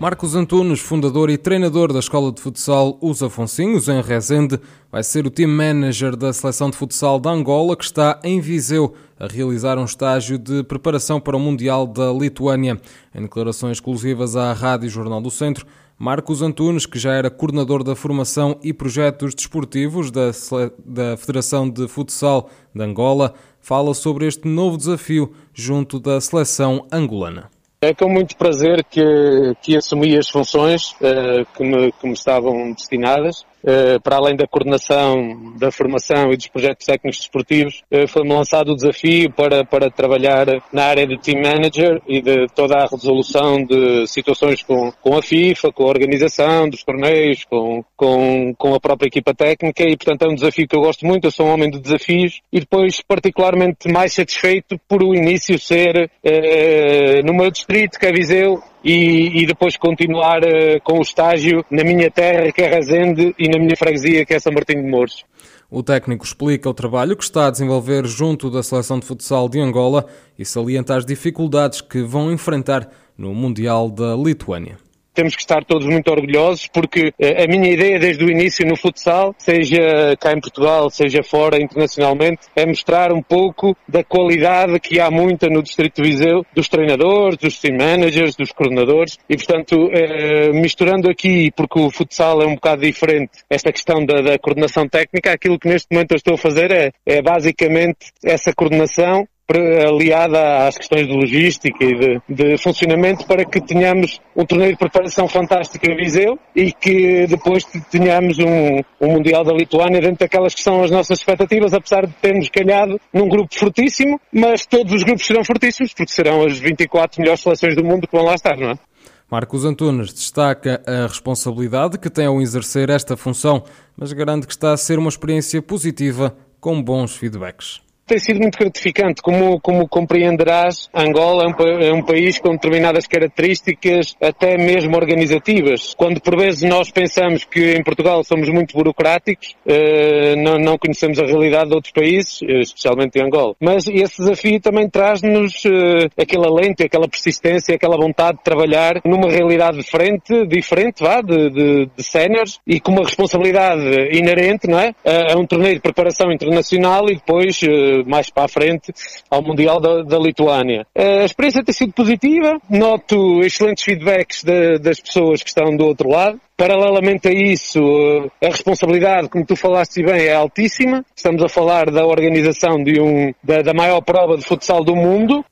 Marcos Antunes, fundador e treinador da Escola de Futsal Os Afonsinhos, em Rezende, vai ser o team manager da Seleção de Futsal da Angola, que está em Viseu a realizar um estágio de preparação para o Mundial da Lituânia. Em declarações exclusivas à Rádio Jornal do Centro, Marcos Antunes, que já era coordenador da formação e projetos desportivos da, da Federação de Futsal de Angola, fala sobre este novo desafio junto da seleção angolana. É com muito prazer que, que assumi as funções uh, que, me, que me estavam destinadas para além da coordenação da formação e dos projetos técnicos desportivos, eh, foi-me lançado o desafio para, para trabalhar na área de team manager e de toda a resolução de situações com, com a FIFA, com a organização dos torneios, com, com, com a própria equipa técnica e, portanto, é um desafio que eu gosto muito, eu sou um homem de desafios e depois particularmente mais satisfeito por o início ser eh, no meu distrito, que é Viseu, e, e depois continuar uh, com o estágio na minha terra, que é Rezende, e na minha freguesia, que é São Martinho de Mouros. O técnico explica o trabalho que está a desenvolver junto da seleção de futsal de Angola e salienta as dificuldades que vão enfrentar no Mundial da Lituânia temos que estar todos muito orgulhosos porque eh, a minha ideia desde o início no futsal, seja cá em Portugal, seja fora internacionalmente, é mostrar um pouco da qualidade que há muita no Distrito de Viseu, dos treinadores, dos team managers, dos coordenadores e portanto eh, misturando aqui, porque o futsal é um bocado diferente, esta questão da, da coordenação técnica, aquilo que neste momento eu estou a fazer é, é basicamente essa coordenação aliada às questões de logística e de, de, funcionamento para que tenhamos um torneio de preparação fantástico em Viseu e que depois tenhamos um, um Mundial da Lituânia dentro daquelas que são as nossas expectativas, apesar de termos calhado num grupo fortíssimo, mas todos os grupos serão fortíssimos porque serão as 24 melhores seleções do mundo que vão lá estar, não é? Marcos Antunes destaca a responsabilidade que tem ao exercer esta função, mas garante que está a ser uma experiência positiva com bons feedbacks tem sido muito gratificante. Como, como compreenderás, Angola é um, é um, país com determinadas características, até mesmo organizativas. Quando por vezes nós pensamos que em Portugal somos muito burocráticos, eh, não, não, conhecemos a realidade de outros países, eh, especialmente em Angola. Mas esse desafio também traz-nos eh, alento, aquela persistência, aquela vontade de trabalhar numa realidade diferente, diferente, vá, de, de, de séniores e com uma responsabilidade inerente, não é? É um torneio de preparação internacional e depois mais para a frente ao Mundial da, da Lituânia. A experiência tem sido positiva, noto excelentes feedbacks de, das pessoas que estão do outro lado. Paralelamente a isso, a responsabilidade, como tu falaste bem, é altíssima. Estamos a falar da organização de um, da, da maior prova de futsal do mundo.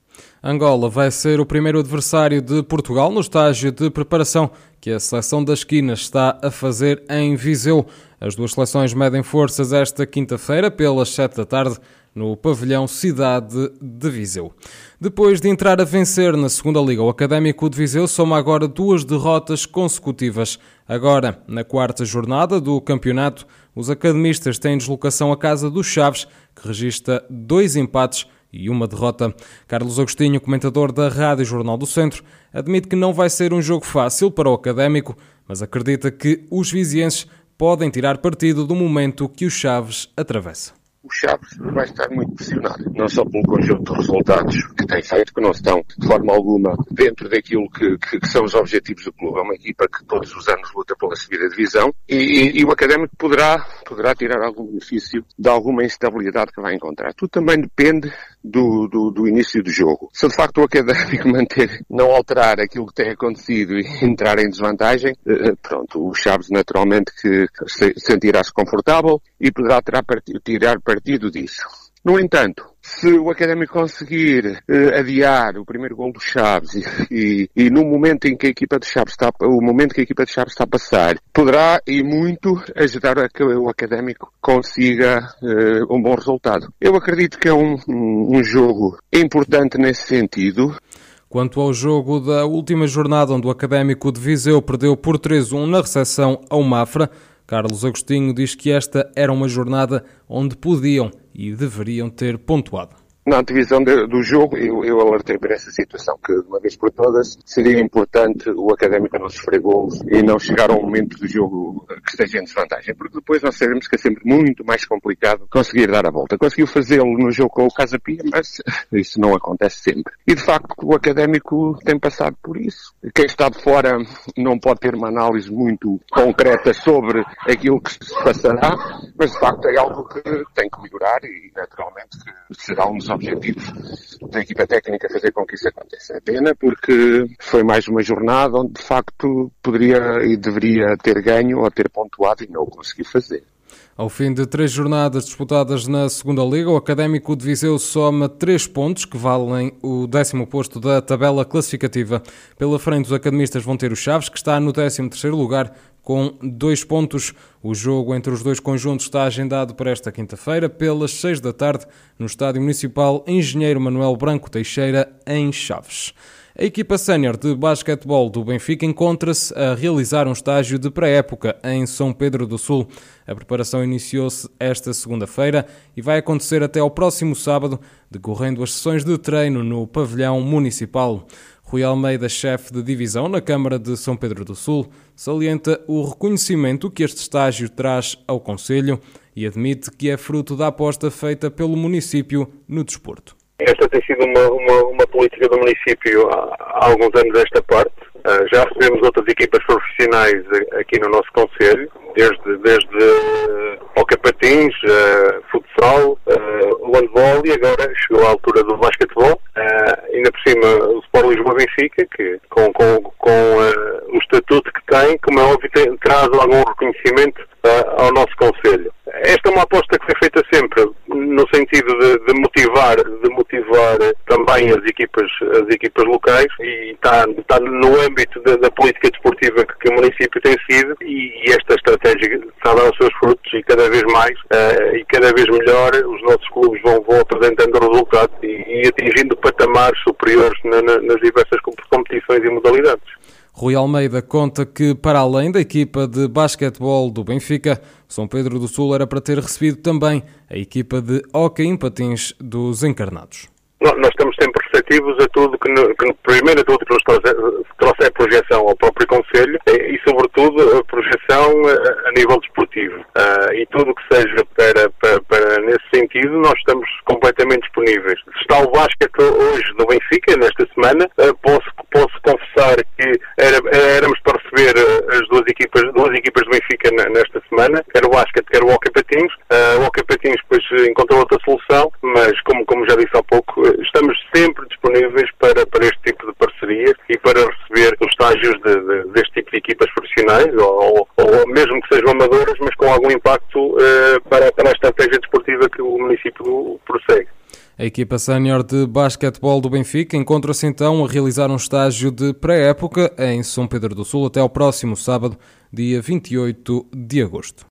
Angola vai ser o primeiro adversário de Portugal no estágio de preparação que a seleção das esquinas está a fazer em Viseu. As duas seleções medem forças esta quinta-feira pelas 7 da tarde no pavilhão Cidade de Viseu. Depois de entrar a vencer na segunda Liga, o Académico de Viseu soma agora duas derrotas consecutivas. Agora, na quarta jornada do campeonato, os academistas têm deslocação à casa dos Chaves, que registra dois empates e uma derrota. Carlos Agostinho, comentador da Rádio Jornal do Centro, admite que não vai ser um jogo fácil para o Académico, mas acredita que os vizienses podem tirar partido do momento que o Chaves atravessa o Chaves vai estar muito pressionado, não só pelo conjunto de resultados que tem feito, que não estão de forma alguma dentro daquilo que, que, que são os objetivos do clube. É uma equipa que todos os anos luta pela subida de divisão e, e, e, o Académico poderá, poderá tirar algum benefício de alguma instabilidade que vai encontrar. Tudo também depende do, do, do início do jogo. Se de facto o Académico manter, não alterar aquilo que tem acontecido e entrar em desvantagem, eh, pronto, o Chaves naturalmente que sentirá-se confortável e poderá tirar partido disso. No entanto, se o Académico conseguir eh, adiar o primeiro gol do Chaves e, e, e, no momento em que a equipa de Chaves está, o momento que a equipa de Chaves está a passar, poderá e muito ajudar a que o Académico consiga eh, um bom resultado. Eu acredito que é um, um, um jogo importante nesse sentido. Quanto ao jogo da última jornada, onde o Académico de Viseu perdeu por 3-1 na recepção ao Mafra, Carlos Agostinho diz que esta era uma jornada onde podiam e deveriam ter pontuado. Na antevisão de, do jogo, eu, eu alertei para essa situação, que de uma vez por todas seria importante o Académico não sofrer gols e não chegar ao momento do jogo que esteja em desvantagem, porque depois nós sabemos que é sempre muito mais complicado conseguir dar a volta. Conseguiu fazê-lo no jogo com o Casa Pia, mas isso não acontece sempre. E de facto o Académico tem passado por isso. Quem está de fora não pode ter uma análise muito concreta sobre aquilo que se passará, mas de facto é algo que tem que melhorar e naturalmente será um dos objetivos da equipa técnica fazer com que isso aconteça. É pena porque foi mais uma jornada onde de facto poderia e deveria ter ganho ou ter pontuado e não o conseguiu fazer. Ao fim de três jornadas disputadas na segunda Liga, o Académico de Viseu soma três pontos, que valem o décimo posto da tabela classificativa. Pela frente, os academistas vão ter o Chaves, que está no décimo terceiro lugar, com dois pontos. O jogo entre os dois conjuntos está agendado para esta quinta-feira, pelas seis da tarde, no Estádio Municipal Engenheiro Manuel Branco Teixeira, em Chaves. A equipa sénior de basquetebol do Benfica encontra-se a realizar um estágio de pré-época em São Pedro do Sul. A preparação iniciou-se esta segunda-feira e vai acontecer até ao próximo sábado, decorrendo as sessões de treino no pavilhão municipal. Rui Almeida, chefe de divisão na Câmara de São Pedro do Sul, salienta o reconhecimento que este estágio traz ao Conselho e admite que é fruto da aposta feita pelo município no desporto. Esta tem sido uma, uma, uma política do município há, há alguns anos desta parte. Uh, já recebemos outras equipas profissionais aqui no nosso Conselho, desde, desde uh, Hockey Patins, uh, futsal, uh, handball e agora chegou a altura do basquetebol. Ainda por cima o Sport Lisboa Benfica, que com, com, com o estatuto que tem, como é óbvio, tem, traz algum reconhecimento ao nosso Conselho. Esta é uma aposta que foi feita sempre no sentido de, de, motivar, de motivar também as equipas, as equipas locais e está, está no âmbito da, da política desportiva que, que, o município tem sido e, e esta estratégia está a dar os seus frutos e cada vez mais uh, e cada vez melhor os nossos clubes vão, vão apresentando resultados e, e atingindo patamares superiores na, na, nas diversas competições e modalidades. Rui Almeida conta que, para além da equipa de basquetebol do Benfica, São Pedro do Sul era para ter recebido também a equipa de hockey em patins dos encarnados. Nós estamos sempre receptivos a tudo que, que primeiro, a tudo que nos trouxer projeção ao próprio Conselho e, sobretudo, a projeção a, a nível desportivo. Uh, e tudo que seja para, para, para, nesse sentido, nós estamos completamente disponíveis. Se está o basquete hoje no Benfica, nesta semana, uh, posso, posso confessar que era, éramos para receber ah, as duas equipas, duas equipas do Benfica nesta semana, quer o basquete, quer o hockey patins. Uh, o hockey patins depois encontrou outra solução, mas como, como já disse há pouco, estamos sempre disponíveis para, para este tipo de parcerias e para receber os estágios de, de, deste tipo de equipas profissionais, ou, ou, mesmo que sejam amadoras, mas com algum impacto uh, para, para a estratégia desportiva que o município prossegue. A equipa sénior de basquetebol do Benfica encontra-se então a realizar um estágio de pré-época em São Pedro do Sul até ao próximo sábado, dia 28 de agosto.